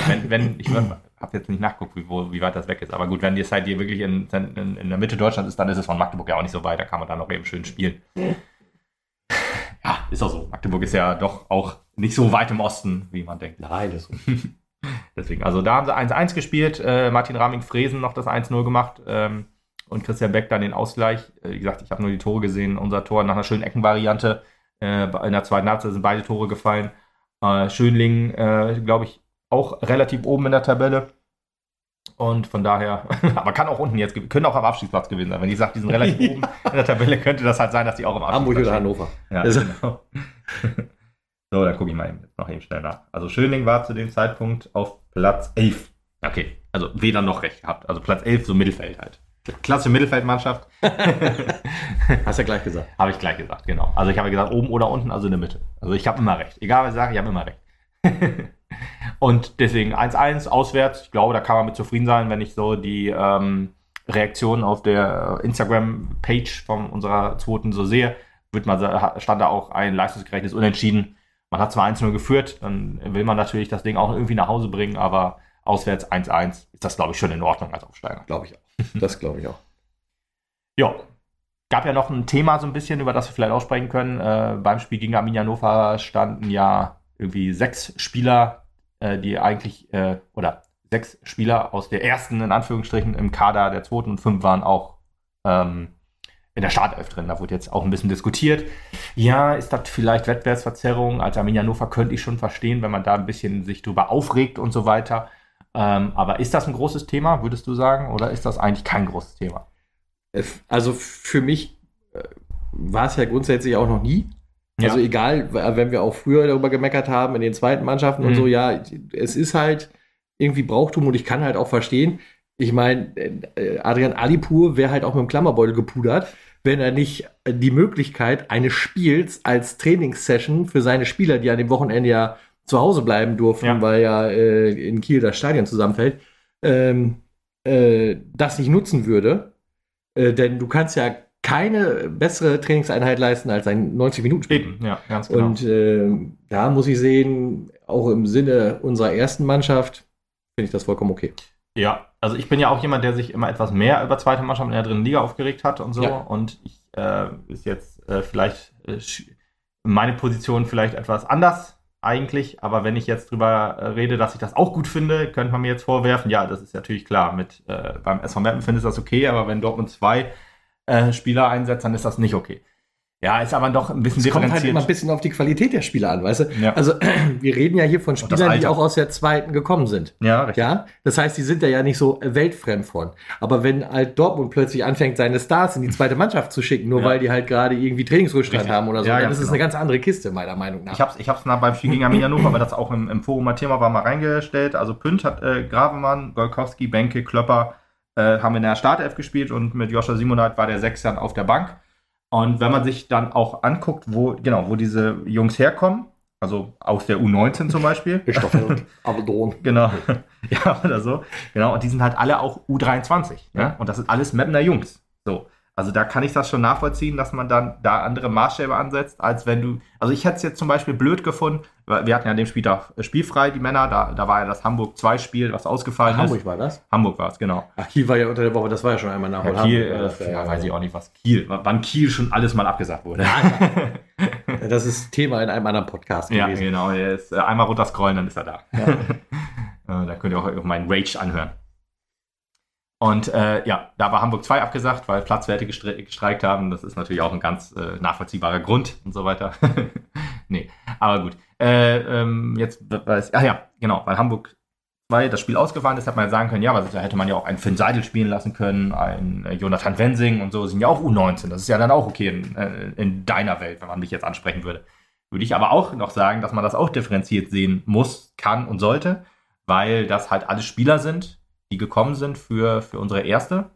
wenn, wenn ich habe jetzt nicht nachgeguckt, wie, wo, wie weit das weg ist, aber gut, wenn die halt hier wirklich in, in, in der Mitte Deutschlands ist, dann ist es von Magdeburg ja auch nicht so weit, da kann man dann noch eben schön spielen. Ja, ist auch so. Magdeburg ist ja doch auch nicht so weit im Osten, wie man denkt. Nein, das ist Deswegen, also da haben sie 1-1 gespielt, äh, Martin Raming-Fresen noch das 1-0 gemacht ähm, und Christian Beck dann den Ausgleich. Äh, wie gesagt, ich habe nur die Tore gesehen, unser Tor nach einer schönen Eckenvariante. Äh, in der zweiten Halbzeit sind beide Tore gefallen. Äh, Schönling, äh, glaube ich, auch relativ oben in der Tabelle. Und von daher, aber kann auch unten jetzt, können auch am Abstiegsplatz gewinnen sein. Wenn ich sage, die sind relativ oben in der Tabelle, könnte das halt sein, dass die auch am Abstiegsplatz Hamburg oder Hannover. Ja, genau. So, dann gucke ich mal eben, noch eben schnell nach. Also Schöning war zu dem Zeitpunkt auf Platz 11. Okay, also weder noch recht gehabt. Also Platz 11, so Mittelfeld halt. Klasse Mittelfeldmannschaft. Hast du ja gleich gesagt. Habe ich gleich gesagt, genau. Also ich habe gesagt, oben oder unten, also in der Mitte. Also ich habe immer recht. Egal was ich sage, ich habe immer recht. und deswegen 1-1 auswärts. Ich glaube, da kann man mit zufrieden sein, wenn ich so die ähm, Reaktionen auf der Instagram-Page von unserer zweiten so sehe. Wird man, stand da auch ein leistungsgerechtes Unentschieden man hat zwar 1-0 geführt, dann will man natürlich das Ding auch irgendwie nach Hause bringen, aber auswärts 1-1 ist das, glaube ich, schon in Ordnung als Aufsteiger. Glaube ich auch. Das glaube ich auch. ja. Gab ja noch ein Thema so ein bisschen, über das wir vielleicht aussprechen können. Äh, beim Spiel gegen Arminia Hannover standen ja irgendwie sechs Spieler, äh, die eigentlich, äh, oder sechs Spieler aus der ersten, in Anführungsstrichen, im Kader der zweiten und fünf waren auch ähm, in der Startelf drin. Da wurde jetzt auch ein bisschen diskutiert. Ja, ist das vielleicht Wettbewerbsverzerrung? Als Arminia Hannover könnte ich schon verstehen, wenn man da ein bisschen sich drüber aufregt und so weiter. Ähm, aber ist das ein großes Thema, würdest du sagen? Oder ist das eigentlich kein großes Thema? Also für mich äh, war es ja grundsätzlich auch noch nie. Ja. Also egal, wenn wir auch früher darüber gemeckert haben in den zweiten Mannschaften mhm. und so, ja, es ist halt irgendwie Brauchtum und ich kann halt auch verstehen, ich meine, äh, Adrian Alipur wäre halt auch mit dem Klammerbeutel gepudert, wenn er nicht die Möglichkeit eines Spiels als Trainingssession für seine Spieler, die an dem Wochenende ja zu Hause bleiben durften, ja. weil ja äh, in Kiel das Stadion zusammenfällt, ähm, äh, das nicht nutzen würde. Äh, denn du kannst ja keine bessere Trainingseinheit leisten als ein 90-Minuten-Spiel. Ja, ganz genau. Und äh, da muss ich sehen, auch im Sinne unserer ersten Mannschaft, finde ich das vollkommen okay. Ja, also ich bin ja auch jemand, der sich immer etwas mehr über zweite Mannschaft in der dritten Liga aufgeregt hat und so. Ja. Und ich äh, ist jetzt äh, vielleicht äh, meine Position vielleicht etwas anders eigentlich, aber wenn ich jetzt drüber äh, rede, dass ich das auch gut finde, könnte man mir jetzt vorwerfen, ja, das ist natürlich klar. Mit äh, beim SV Meppen findest du das okay, aber wenn Dortmund zwei äh, Spieler einsetzt, dann ist das nicht okay. Ja, ist aber doch ein bisschen Es kommt halt immer ein bisschen auf die Qualität der Spieler an, weißt du? Ja. Also wir reden ja hier von Spielern, die auch aus der zweiten gekommen sind. ja, richtig. Ja, das heißt, die sind da ja nicht so weltfremd von. Aber wenn halt Dortmund plötzlich anfängt, seine Stars in die zweite Mannschaft zu schicken, nur Ja. weil die halt gerade irgendwie Trainingsrückstand haben oder so, Ja, dann ist es genau. eine ganz andere Kiste, meiner Meinung nach. Ich hab's, ich hab's nach beim Spiel gegen Arminia Hannover, weil das auch im, im Forum mal Thema war, mal reingestellt. Also Pünd hat äh, Gravemann, Golkowski, Benke, Klöpper äh, haben in der Startelf gespielt und mit Joscha Simonat war der Sechs dann auf der Bank. Und wenn man sich dann auch anguckt, wo, genau, wo diese Jungs herkommen, also aus der U19 zum Beispiel. Stoffel, Abdon. Genau. ja, oder so. Genau. Und die sind halt alle auch U23. Ja. Ne? Und das sind alles Mapner Jungs. So. Also da kann ich das schon nachvollziehen, dass man dann da andere Maßstäbe ansetzt, als wenn du. Also ich hätte es jetzt zum Beispiel blöd gefunden, wir hatten ja an dem Spieltag äh, spielfrei, die Männer, da, da war ja das Hamburg-2-Spiel, was ausgefallen Hamburg ist. war das? Hamburg war es, genau. Ach, Kiel war ja unter der Woche, das war ja schon einmal nach Ja, Kiel, äh, ja, weiß ich auch nicht, was Kiel, wann Kiel schon alles mal abgesagt wurde. Das ist Thema in einem anderen Podcast Ja, gewesen. genau. Er ist, äh, einmal runter scrollen, dann ist er da. äh, da könnt ihr auch meinen Rage anhören. Und äh, ja, da war Hamburg 2 abgesagt, weil Platzwerte gestre gestreikt haben. Das ist natürlich auch ein ganz äh, nachvollziehbarer Grund und so weiter. nee, aber gut. Äh, ähm, jetzt weiß ach ja, genau, weil Hamburg 2 das Spiel ausgefallen ist, hat man ja sagen können, ja, aber da hätte man ja auch einen Finn Seidel spielen lassen können, einen äh, Jonathan Wensing und so, sind ja auch U19. Das ist ja dann auch okay in, äh, in deiner Welt, wenn man mich jetzt ansprechen würde. Würde ich aber auch noch sagen, dass man das auch differenziert sehen muss, kann und sollte, weil das halt alles Spieler sind, die gekommen sind für, für unsere erste.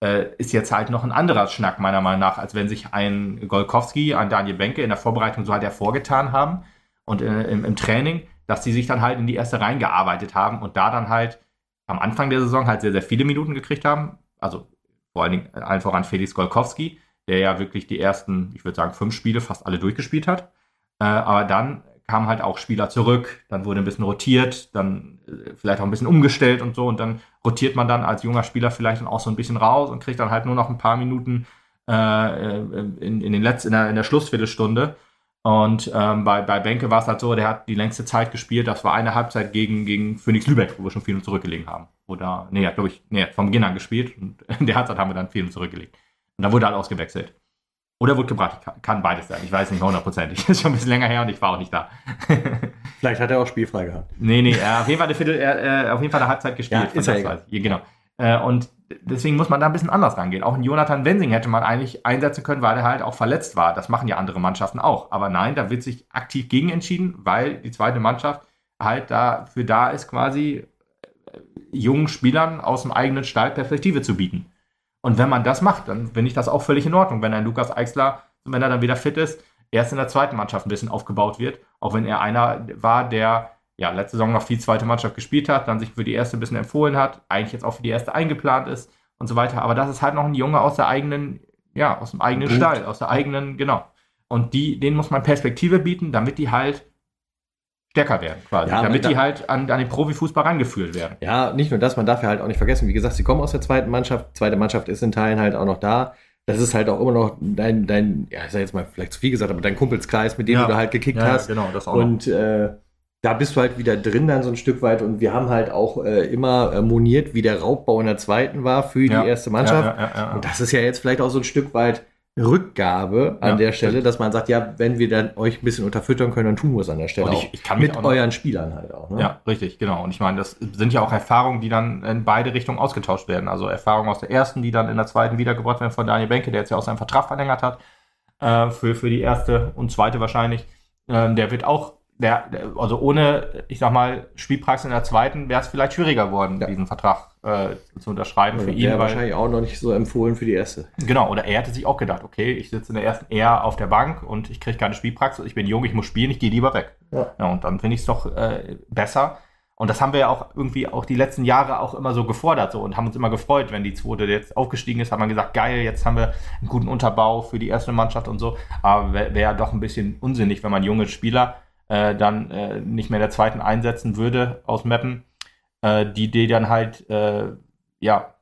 Äh, ist jetzt halt noch ein anderer Schnack, meiner Meinung nach, als wenn sich ein Golkowski, ein Daniel Benke in der Vorbereitung so halt hervorgetan haben und äh, im, im Training, dass die sich dann halt in die erste reingearbeitet haben und da dann halt am Anfang der Saison halt sehr, sehr viele Minuten gekriegt haben. Also vor allen Dingen allen voran Felix Golkowski, der ja wirklich die ersten, ich würde sagen, fünf Spiele fast alle durchgespielt hat. Äh, aber dann kamen halt auch Spieler zurück, dann wurde ein bisschen rotiert, dann äh, vielleicht auch ein bisschen umgestellt und so und dann rotiert man dann als junger Spieler vielleicht dann auch so ein bisschen raus und kriegt dann halt nur noch ein paar Minuten äh, in, in, den Letz-, in, der, in der Schlussviertelstunde. Und ähm, bei, bei Benke war es halt so, der hat die längste Zeit gespielt. Das war eine Halbzeit gegen, gegen Phoenix Lübeck, wo wir schon viel zurückgelegen haben. Oder, nee, hat, glaube ich, nee, vom Beginn an gespielt und in der Halbzeit haben wir dann viel zurückgelegt. Und da wurde halt ausgewechselt. Oder wurde gebracht. Kann, beides sein. Ich weiß nicht hundertprozentig. Ist schon ein bisschen länger her und ich war auch nicht da. Vielleicht hat er auch spielfrei gehabt. nee, nee, er hat auf jeden Fall eine Viertel, er, äh, auf jeden Fall eine Halbzeit gespielt. Ja, ist ich. Ja, genau. Äh, und deswegen muss man da ein bisschen anders rangehen. Auch einen Jonathan Wensing hätte man eigentlich einsetzen können, weil er halt auch verletzt war. Das machen ja andere Mannschaften auch. Aber nein, da wird sich aktiv gegen entschieden, weil die zweite Mannschaft halt dafür da ist, quasi äh, jungen Spielern aus dem eigenen Stall Perspektive zu bieten. Und wenn man das macht, dann finde ich das auch völlig in Ordnung. Wenn ein Lukas Eichsler, wenn er dann wieder fit ist, erst in der zweiten Mannschaft ein bisschen aufgebaut wird, auch wenn er einer war, der ja letzte Saison noch viel zweite Mannschaft gespielt hat, dann sich für die erste ein bisschen empfohlen hat, eigentlich jetzt auch für die erste eingeplant ist und so weiter. Aber das ist halt noch ein Junge aus der eigenen, ja, aus dem eigenen Gut. Stall, aus der eigenen, genau. Und die, denen muss man Perspektive bieten, damit die halt stärker werden, quasi. Ja, damit da- die halt an, an den Profifußball rangeführt werden. Ja, nicht nur das, man darf ja halt auch nicht vergessen, wie gesagt, sie kommen aus der zweiten Mannschaft, zweite Mannschaft ist in Teilen halt auch noch da. Das ist halt auch immer noch dein, dein, ja, ich sag jetzt mal vielleicht zu viel gesagt, aber dein Kumpelskreis, mit dem Ja. du da halt gekickt hast. genau, das Und äh, da bist du halt wieder drin dann so ein Stück weit und wir haben halt auch äh, immer äh, moniert, wie der Raubbau in der zweiten war für Ja. die erste Mannschaft. Ja, ja, ja, ja. Und das ist ja jetzt vielleicht auch so ein Stück weit Rückgabe an Ja, der Stelle, stimmt. dass man sagt, ja, wenn wir dann euch ein bisschen unterfüttern können, dann tun wir es an der Stelle Und auch. ich, ich kann Mit euren Spielern halt auch. Ne? Ja, richtig, genau. Und ich meine, das sind ja auch Erfahrungen, die dann in beide Richtungen ausgetauscht werden. Also Erfahrungen aus der ersten, die dann in der zweiten wiedergebracht werden von Daniel Benke, der jetzt ja auch seinen Vertrag verlängert hat, äh, für, für die erste und zweite wahrscheinlich. Ähm, der wird auch, der, also ohne, ich sag mal, Spielpraxis in der zweiten wäre es vielleicht schwieriger geworden, Ja. diesen Vertrag äh, zu unterschreiben für der ihn. Weil, wahrscheinlich auch noch nicht so empfohlen für die erste. Genau, oder er hätte sich auch gedacht, okay, ich sitze in der ersten eher auf der Bank und ich kriege keine Spielpraxis, ich bin jung, ich muss spielen, ich gehe lieber weg. Ja. Ja, und dann finde ich es doch äh, besser. Und das haben wir ja auch irgendwie auch die letzten Jahre auch immer so gefordert so und haben uns immer gefreut, wenn die zweite jetzt aufgestiegen ist, hat man gesagt, geil, jetzt haben wir einen guten Unterbau für die erste Mannschaft und so. Aber wäre wär ja doch ein bisschen unsinnig, wenn man junge Spieler äh, dann äh, nicht mehr der zweiten einsetzen würde aus Meppen, äh, die, die dann halt, äh, ja,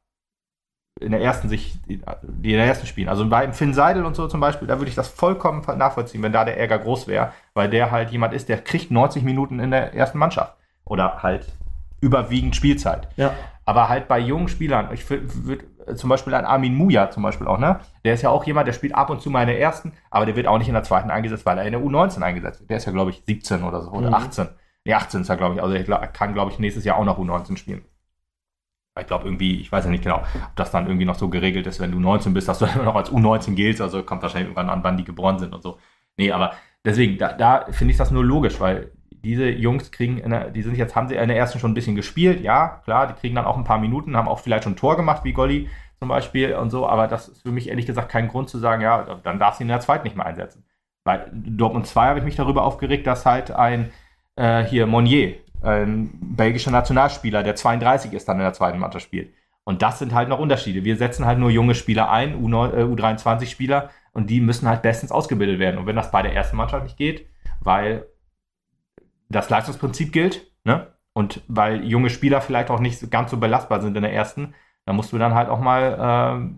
in der ersten sich, die, in der ersten spielen. Also bei Finn Seidel und so zum Beispiel, da würde ich das vollkommen nachvollziehen, wenn da der Ärger groß wäre, weil der halt jemand ist, der kriegt 90 Minuten in der ersten Mannschaft. Oder halt überwiegend Spielzeit. Ja. Aber halt bei jungen Spielern, ich würd, würd, äh, zum Beispiel ein Armin Muja zum Beispiel auch, ne? Der ist ja auch jemand, der spielt ab und zu mal in der ersten, aber der wird auch nicht in der zweiten eingesetzt, weil er in der U19 eingesetzt wird. Der ist ja, glaube ich, 17 oder so, oder mhm. 18. Nee, 18 ist er, glaube ich. Also er kann, glaube ich, nächstes Jahr auch noch U19 spielen. Ich glaube irgendwie, ich weiß ja nicht genau, ob das dann irgendwie noch so geregelt ist, wenn du 19 bist, dass du immer noch als U19 giltst. Also kommt wahrscheinlich irgendwann an, wann die geboren sind und so. Nee, aber deswegen, da, da finde ich das nur logisch, weil diese Jungs kriegen, der, die sind jetzt, haben sie in der ersten schon ein bisschen gespielt, ja, klar, die kriegen dann auch ein paar Minuten, haben auch vielleicht schon ein Tor gemacht, wie Golli zum Beispiel und so, aber das ist für mich ehrlich gesagt kein Grund zu sagen, ja, dann darf sie in der zweiten nicht mehr einsetzen. Bei Dortmund 2 habe ich mich darüber aufgeregt, dass halt ein äh, hier Monnier, ein belgischer Nationalspieler, der 32 ist, dann in der zweiten Mannschaft spielt. Und das sind halt noch Unterschiede. Wir setzen halt nur junge Spieler ein, U23-Spieler, äh, und die müssen halt bestens ausgebildet werden. Und wenn das bei der ersten Mannschaft nicht geht, weil das Leistungsprinzip gilt, ne? Und weil junge Spieler vielleicht auch nicht ganz so belastbar sind in der ersten, dann musst du dann halt auch mal, äh,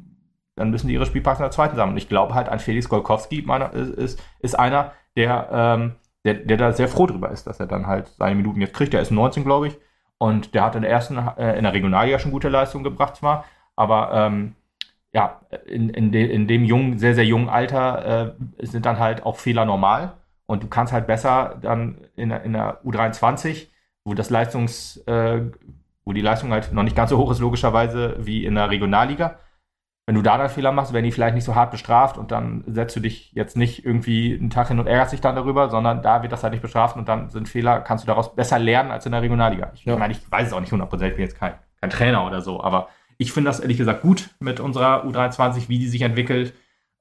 dann müssen die ihre Spielpraxis in der zweiten sammeln. Und ich glaube halt, ein Felix Golkowski meiner, ist, ist, ist einer, der, ähm, der, der da sehr froh drüber ist, dass er dann halt seine Minuten jetzt kriegt. Der ist 19, glaube ich. Und der hat in der ersten, äh, in der Regionalliga schon gute Leistungen gebracht zwar, aber ähm, ja, in, in, de, in dem jungen, sehr, sehr jungen Alter äh, sind dann halt auch Fehler normal. Und du kannst halt besser dann in, in der U23, wo das Leistungs, äh, wo die Leistung halt noch nicht ganz so hoch ist, logischerweise, wie in der Regionalliga. Wenn du da dann Fehler machst, werden die vielleicht nicht so hart bestraft und dann setzt du dich jetzt nicht irgendwie einen Tag hin und ärgerst dich dann darüber, sondern da wird das halt nicht bestraft und dann sind Fehler, kannst du daraus besser lernen als in der Regionalliga. Ich ja. meine, ich weiß es auch nicht hundertprozentig, ich bin jetzt kein, kein Trainer oder so, aber ich finde das ehrlich gesagt gut mit unserer U23, wie die sich entwickelt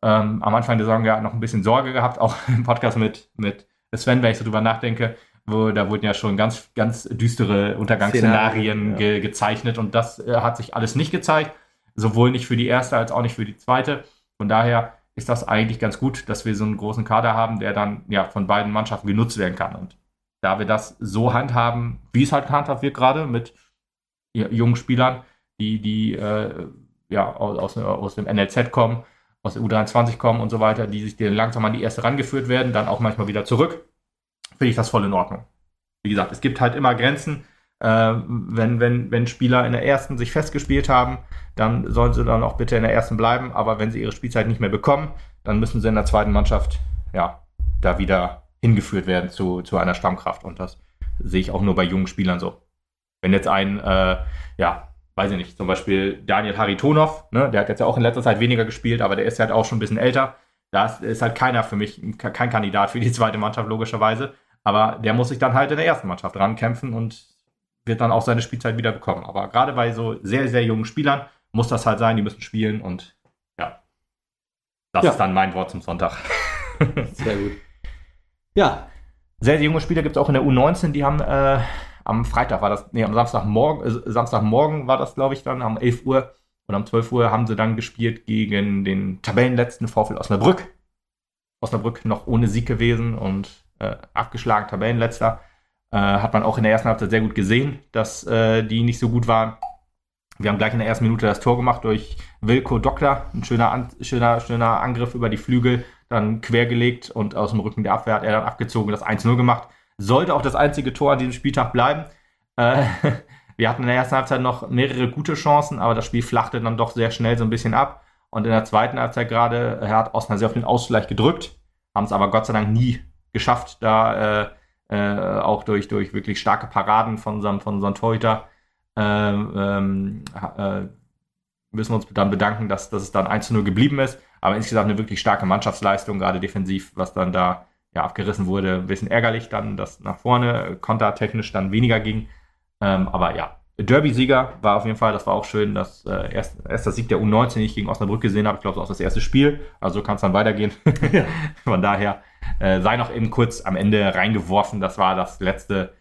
ähm, am Anfang der Saison ja noch ein bisschen Sorge gehabt, auch im Podcast mit, mit Sven, wenn ich so drüber nachdenke, wo da wurden ja schon ganz, ganz düstere Untergangsszenarien ja. ge gezeichnet und das äh, hat sich alles nicht gezeigt, sowohl nicht für die erste als auch nicht für die zweite. Von daher ist das eigentlich ganz gut, dass wir so einen großen Kader haben, der dann ja von beiden Mannschaften genutzt werden kann. Und da wir das so handhaben, wie es halt gehandhabt wird gerade mit jungen Spielern, die, die äh, ja, aus, aus dem NLZ kommen, aus der U23 kommen und so weiter, die sich langsam an die erste rangeführt werden, dann auch manchmal wieder zurück, finde ich das voll in Ordnung. Wie gesagt, es gibt halt immer Grenzen. Äh, wenn, wenn, wenn Spieler in der ersten sich festgespielt haben, dann sollen sie dann auch bitte in der ersten bleiben. Aber wenn sie ihre Spielzeit nicht mehr bekommen, dann müssen sie in der zweiten Mannschaft ja da wieder hingeführt werden zu, zu einer Stammkraft. Und das sehe ich auch nur bei jungen Spielern so. Wenn jetzt ein äh, ja, weiß ich nicht, zum Beispiel Daniel Haritonov, ne, der hat jetzt ja auch in letzter Zeit weniger gespielt, aber der ist halt auch schon ein bisschen älter. Da ist halt keiner für mich, kein Kandidat für die zweite Mannschaft, logischerweise. Aber der muss sich dann halt in der ersten Mannschaft rankämpfen und wird dann auch seine Spielzeit wieder bekommen. Aber gerade bei so sehr, sehr jungen Spielern muss das halt sein, die müssen spielen und ja. Das ja. ist dann mein Wort zum Sonntag. sehr gut. Ja. Sehr, sehr junge Spieler gibt es auch in der U19, die haben äh, am Freitag war das, nee, am Samstagmorgen, äh, Samstagmorgen war das, glaube ich, dann, um 11 Uhr und um 12 Uhr haben sie dann gespielt gegen den Tabellenletzten VfL Osnabrück. Osnabrück noch ohne Sieg gewesen und äh, abgeschlagen, Tabellenletzter. Äh, hat man auch in der ersten Halbzeit sehr gut gesehen, dass äh, die nicht so gut waren. Wir haben gleich in der ersten Minute das Tor gemacht durch Wilko Doktor. Ein schöner, schöner, schöner Angriff über die Flügel, dann quergelegt und aus dem Rücken der Abwehr hat er dann abgezogen, das 1-0 gemacht sollte auch das einzige Tor an diesem Spieltag bleiben. Äh, wir hatten in der ersten Halbzeit noch mehrere gute Chancen, aber das Spiel flachte dann doch sehr schnell so ein bisschen ab. Und in der zweiten Halbzeit gerade äh, hat Osnabrück sehr auf den Ausgleich gedrückt, haben es aber Gott sei Dank nie geschafft, da äh, äh, auch durch, durch wirklich starke Paraden von unserem, von unserem Torhüter ähm, ähm äh, müssen wir uns dann bedanken, dass, dass es dann 1 0 geblieben ist. Aber insgesamt eine wirklich starke Mannschaftsleistung, gerade defensiv, was dann da ja, abgerissen wurde. Ein bisschen ärgerlich dann, dass nach vorne kontertechnisch dann weniger ging. Ähm, aber ja, Derby-Sieger war auf jeden Fall, das war auch schön, dass äh, erst, erst das Sieg der U19, den ich gegen Osnabrück gesehen habe. Ich glaube, das ist auch das erste Spiel. Also kann es dann weitergehen. Ja. Von daher äh, sei noch eben kurz am Ende reingeworfen. Das war das letzte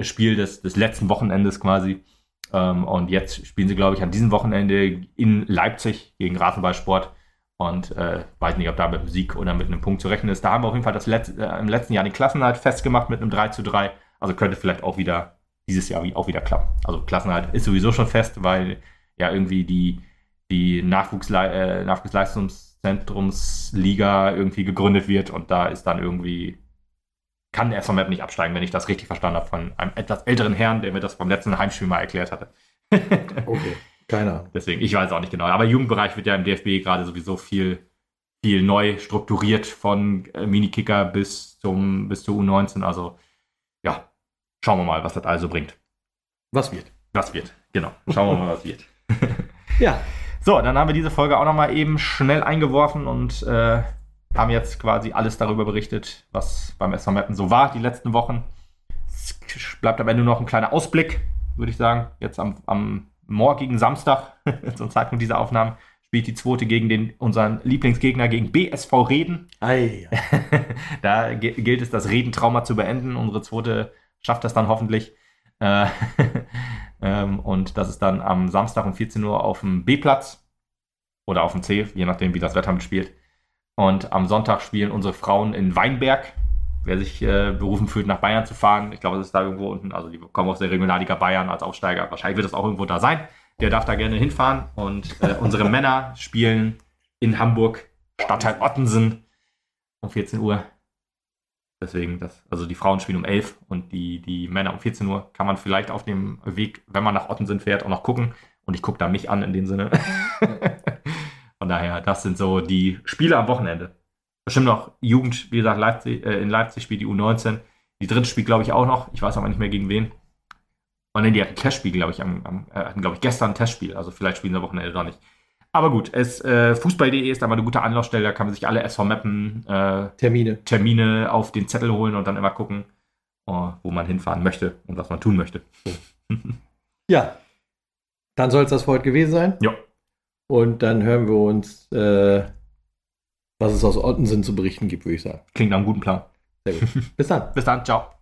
Spiel des, des letzten Wochenendes quasi. Ähm, und jetzt spielen sie, glaube ich, an diesem Wochenende in Leipzig gegen Rasenballsport. Und äh, weiß nicht, ob da mit einem Sieg oder mit einem Punkt zu rechnen ist. Da haben wir auf jeden Fall das Let äh, im letzten Jahr den Klassenhalt festgemacht mit einem 3 zu 3. Also könnte vielleicht auch wieder dieses Jahr auch wieder klappen. Also Klassenhalt ist sowieso schon fest, weil ja irgendwie die, die Nachwuchsle äh, Nachwuchsleistungszentrumsliga irgendwie gegründet wird und da ist dann irgendwie kann der SVMAP nicht absteigen, wenn ich das richtig verstanden habe von einem etwas älteren Herrn, der mir das beim letzten Heimspiel mal erklärt hatte. okay. Keine Ahnung. Deswegen, ich weiß auch nicht genau. Aber Jugendbereich wird ja im DFB gerade sowieso viel, viel neu strukturiert von äh, Minikicker bis zum bis zur U19. Also ja, schauen wir mal, was das also bringt. Was wird? Was wird, genau. Schauen wir mal, was wird. Ja, So, dann haben wir diese Folge auch nochmal eben schnell eingeworfen und äh, haben jetzt quasi alles darüber berichtet, was beim SV Mappen so war die letzten Wochen. Es bleibt am Ende nur noch ein kleiner Ausblick, würde ich sagen. Jetzt am, am morgigen Samstag, zum Zeitpunkt dieser Aufnahmen, spielt die zweite gegen den, unseren Lieblingsgegner, gegen BSV Reden. Ei, da gilt es, das Redentrauma zu beenden. Unsere zweite schafft das dann hoffentlich. Äh, ähm, und das ist dann am Samstag um 14 Uhr auf dem B-Platz oder auf dem C, je nachdem, wie das Wetter mitspielt. Und am Sonntag spielen unsere Frauen in Weinberg. Wer sich äh, berufen fühlt, nach Bayern zu fahren, ich glaube, das ist da irgendwo unten. Also, die kommen aus der Regionalliga Bayern als Aufsteiger. Wahrscheinlich wird das auch irgendwo da sein. Der darf da gerne hinfahren. Und äh, unsere Männer spielen in Hamburg, Stadtteil Ottensen, um 14 Uhr. Deswegen, das, also die Frauen spielen um 11 und die, die Männer um 14 Uhr. Kann man vielleicht auf dem Weg, wenn man nach Ottensen fährt, auch noch gucken. Und ich gucke da mich an in dem Sinne. Von daher, das sind so die Spiele am Wochenende. Bestimmt noch Jugend, wie gesagt, Leipzig, äh, in Leipzig spielt die U19. Die dritte spielt, glaube ich, auch noch. Ich weiß aber nicht mehr gegen wen. Und dann die hatten Testspiel, glaube ich, am, am, äh, hatten, glaube ich, gestern ein Testspiel. Also vielleicht spielen sie am Wochenende doch nicht. Aber gut, es, äh, Fußball.de ist aber eine gute Anlaufstelle. Da kann man sich alle SV Mappen äh, Termine. Termine auf den Zettel holen und dann immer gucken, oh, wo man hinfahren möchte und was man tun möchte. Ja, dann soll es das für heute gewesen sein. Ja. Und dann hören wir uns, äh, was es aus Ottensen zu berichten gibt, würde ich sagen. Klingt nach einem guten Plan. Sehr gut. Bis dann. Bis dann, ciao.